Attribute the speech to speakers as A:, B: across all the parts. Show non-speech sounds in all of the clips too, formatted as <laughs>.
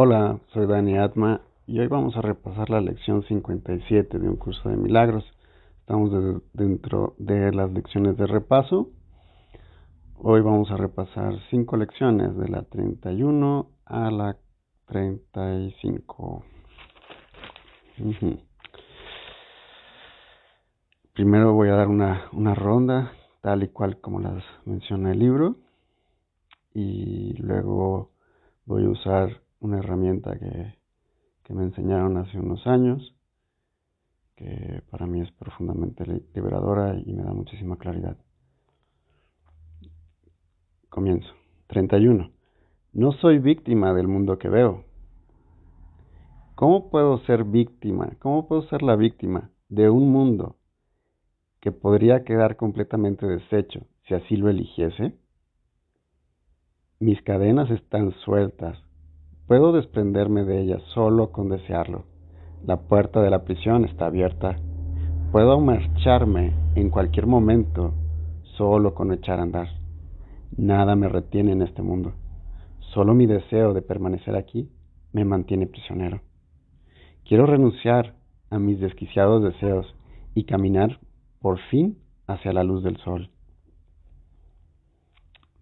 A: Hola, soy Dani Atma y hoy vamos a repasar la lección 57 de un curso de milagros. Estamos dentro de las lecciones de repaso. Hoy vamos a repasar cinco lecciones de la 31 a la 35. Primero voy a dar una, una ronda tal y cual como las menciona el libro y luego voy a usar una herramienta que, me enseñaron hace unos años, que para mí es profundamente liberadora y me da muchísima claridad. Comienzo. 31. No soy víctima del mundo que veo. ¿Cómo puedo ser víctima? ¿Cómo puedo ser la víctima de un mundo que podría quedar completamente deshecho si así lo eligiese? Mis cadenas están sueltas Puedo desprenderme de ella solo con desearlo. La puerta de la prisión está abierta. Puedo marcharme en cualquier momento solo con echar a andar. Nada me retiene en este mundo. Solo mi deseo de permanecer aquí me mantiene prisionero. Quiero renunciar a mis desquiciados deseos y caminar por fin hacia la luz del sol.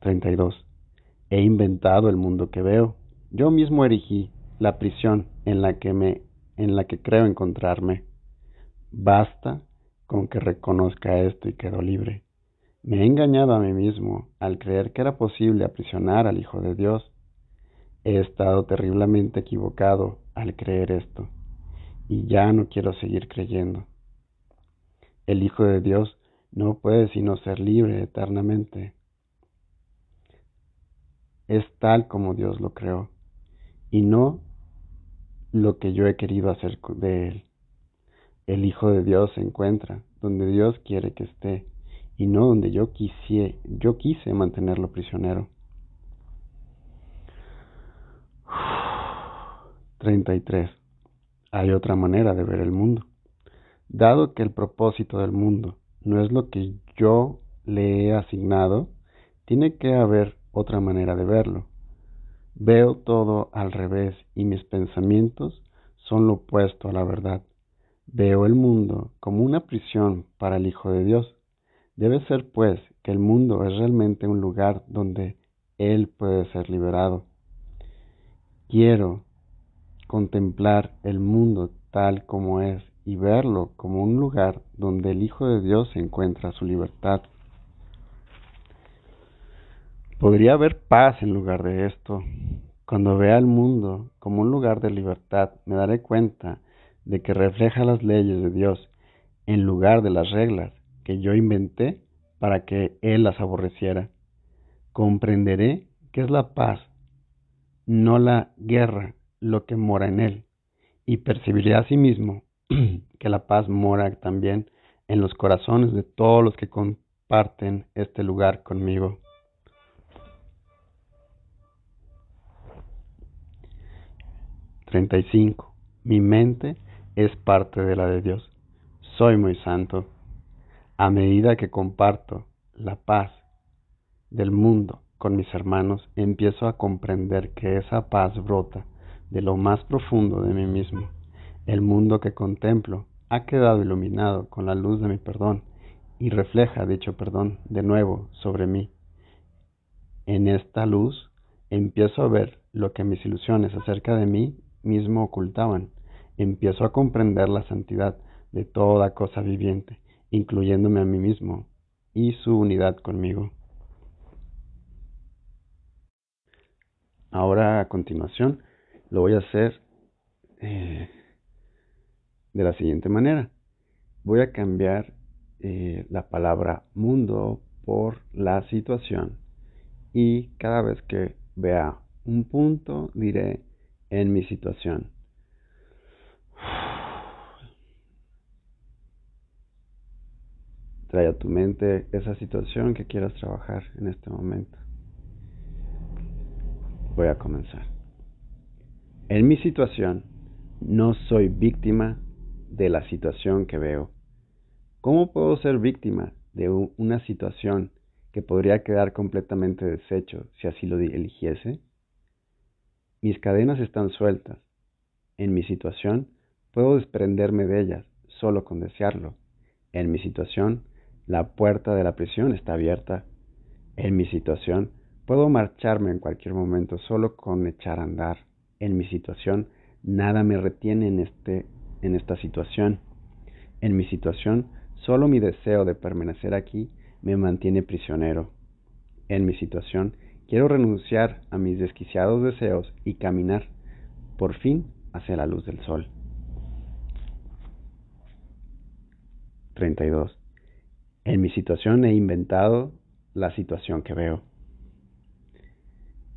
A: 32. He inventado el mundo que veo yo mismo erigí la prisión en la que me en la que creo encontrarme. Basta con que reconozca esto y quedo libre. Me he engañado a mí mismo al creer que era posible aprisionar al Hijo de Dios. He estado terriblemente equivocado al creer esto, y ya no quiero seguir creyendo. El Hijo de Dios no puede sino ser libre eternamente. Es tal como Dios lo creó y no lo que yo he querido hacer de él. El Hijo de Dios se encuentra donde Dios quiere que esté y no donde yo quise, yo quise mantenerlo prisionero. <sighs> 33. Hay otra manera de ver el mundo. Dado que el propósito del mundo no es lo que yo le he asignado, tiene que haber otra manera de verlo. Veo todo al revés y mis pensamientos son lo opuesto a la verdad. Veo el mundo como una prisión para el Hijo de Dios. Debe ser, pues, que el mundo es realmente un lugar donde Él puede ser liberado. Quiero contemplar el mundo tal como es y verlo como un lugar donde el Hijo de Dios encuentra su libertad. Podría haber paz en lugar de esto. Cuando vea el mundo como un lugar de libertad, me daré cuenta de que refleja las leyes de Dios en lugar de las reglas que yo inventé para que Él las aborreciera. Comprenderé que es la paz, no la guerra, lo que mora en Él, y percibiré asimismo <clears throat> que la paz mora también en los corazones de todos los que comparten este lugar conmigo. 35. Mi mente es parte de la de Dios. Soy muy santo. A medida que comparto la paz del mundo con mis hermanos, empiezo a comprender que esa paz brota de lo más profundo de mí mismo. El mundo que contemplo ha quedado iluminado con la luz de mi perdón y refleja dicho perdón de nuevo sobre mí. En esta luz empiezo a ver lo que mis ilusiones acerca de mí mismo ocultaban. Empiezo a comprender la santidad de toda cosa viviente, incluyéndome a mí mismo y su unidad conmigo. Ahora a continuación lo voy a hacer eh, de la siguiente manera. Voy a cambiar eh, la palabra mundo por la situación y cada vez que vea un punto diré en mi situación. <sighs> Trae a tu mente esa situación que quieras trabajar en este momento. Voy a comenzar. En mi situación, no soy víctima de la situación que veo. ¿Cómo puedo ser víctima de una situación que podría quedar completamente deshecho si así lo eligiese? Mis cadenas están sueltas. En mi situación, puedo desprenderme de ellas solo con desearlo. En mi situación, la puerta de la prisión está abierta. En mi situación, puedo marcharme en cualquier momento solo con echar a andar. En mi situación, nada me retiene en, este, en esta situación. En mi situación, solo mi deseo de permanecer aquí me mantiene prisionero. En mi situación, quiero renunciar a mis desquiciados deseos y caminar, por fin, hacia la luz del sol. 32. En mi situación he inventado la situación que veo.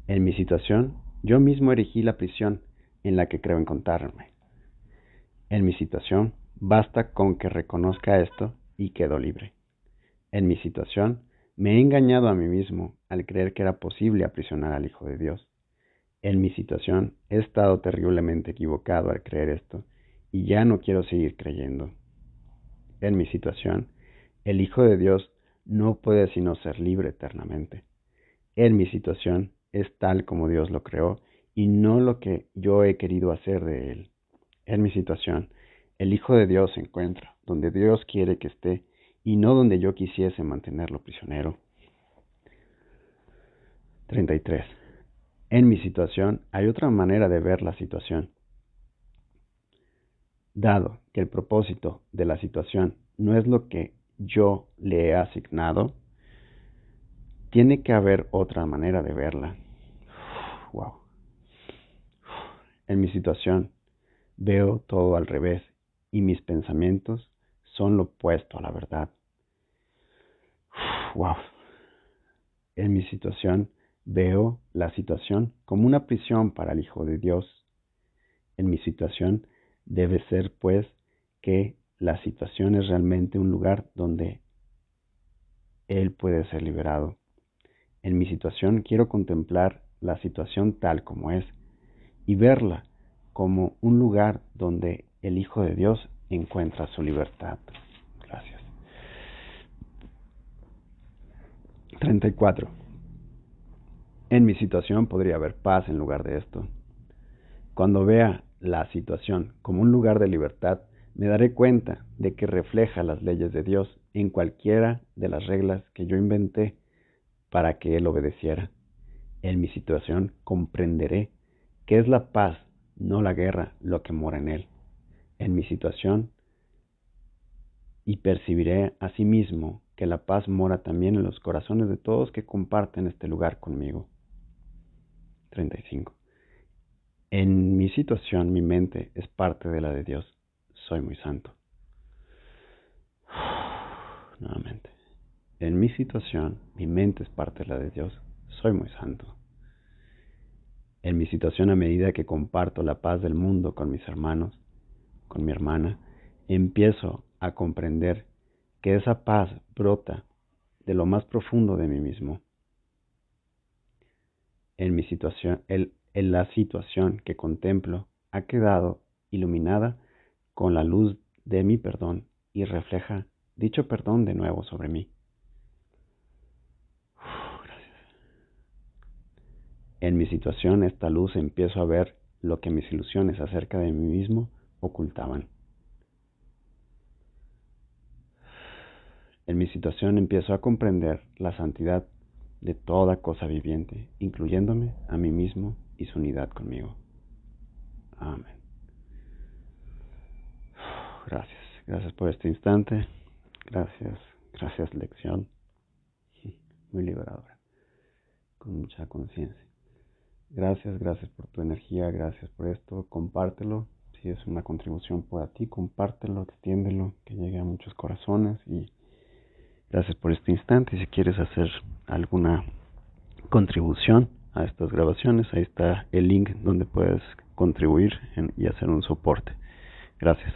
A: En mi situación, yo mismo erigí la prisión en la que creo encontrarme. En mi situación, basta con que reconozca esto y quedo libre. En mi situación, me he engañado a mí mismo al creer que era posible aprisionar al Hijo de Dios. En mi situación, he estado terriblemente equivocado al creer esto y ya no quiero seguir creyendo. En mi situación, el Hijo de Dios no puede sino ser libre eternamente. En mi situación es tal como Dios lo creó y no lo que yo he querido hacer de él. En mi situación, el Hijo de Dios se encuentra donde Dios quiere que esté y no donde yo quisiese mantenerlo prisionero. 33. En mi situación hay otra manera de ver la situación. Dado que el propósito de la situación no es lo que yo le he asignado, tiene que haber otra manera de verla. Wow. En mi situación veo todo al revés y mis pensamientos son lo opuesto a la verdad. Wow. En mi situación veo la situación como una prisión para el Hijo de Dios. En mi situación debe ser pues que la situación es realmente un lugar donde Él puede ser liberado. En mi situación quiero contemplar la situación tal como es y verla como un lugar donde el Hijo de Dios encuentra su libertad. Gracias. 34. En mi situación podría haber paz en lugar de esto. Cuando vea la situación como un lugar de libertad, me daré cuenta de que refleja las leyes de Dios en cualquiera de las reglas que yo inventé para que Él obedeciera. En mi situación comprenderé que es la paz, no la guerra, lo que mora en Él. En mi situación y percibiré asimismo que la paz mora también en los corazones de todos que comparten este lugar conmigo. 35. En mi situación mi mente es parte de la de Dios. Soy muy santo. <sighs> Nuevamente. En mi situación mi mente es parte de la de Dios. Soy muy santo. En mi situación a medida que comparto la paz del mundo con mis hermanos, con mi hermana, empiezo a comprender que esa paz brota de lo más profundo de mí mismo. En mi situación, en la situación que contemplo ha quedado iluminada con la luz de mi perdón y refleja dicho perdón de nuevo sobre mí. En mi situación, esta luz empiezo a ver lo que mis ilusiones acerca de mí mismo ocultaban. En mi situación empiezo a comprender la santidad de toda cosa viviente, incluyéndome a mí mismo y su unidad conmigo. Amén. Gracias, gracias por este instante. Gracias, gracias lección. <laughs> Muy liberadora, con mucha conciencia. Gracias, gracias por tu energía, gracias por esto. Compártelo. Si es una contribución para ti, compártelo, extiéndelo, que llegue a muchos corazones y Gracias por este instante. Si quieres hacer alguna contribución a estas grabaciones, ahí está el link donde puedes contribuir y hacer un soporte. Gracias.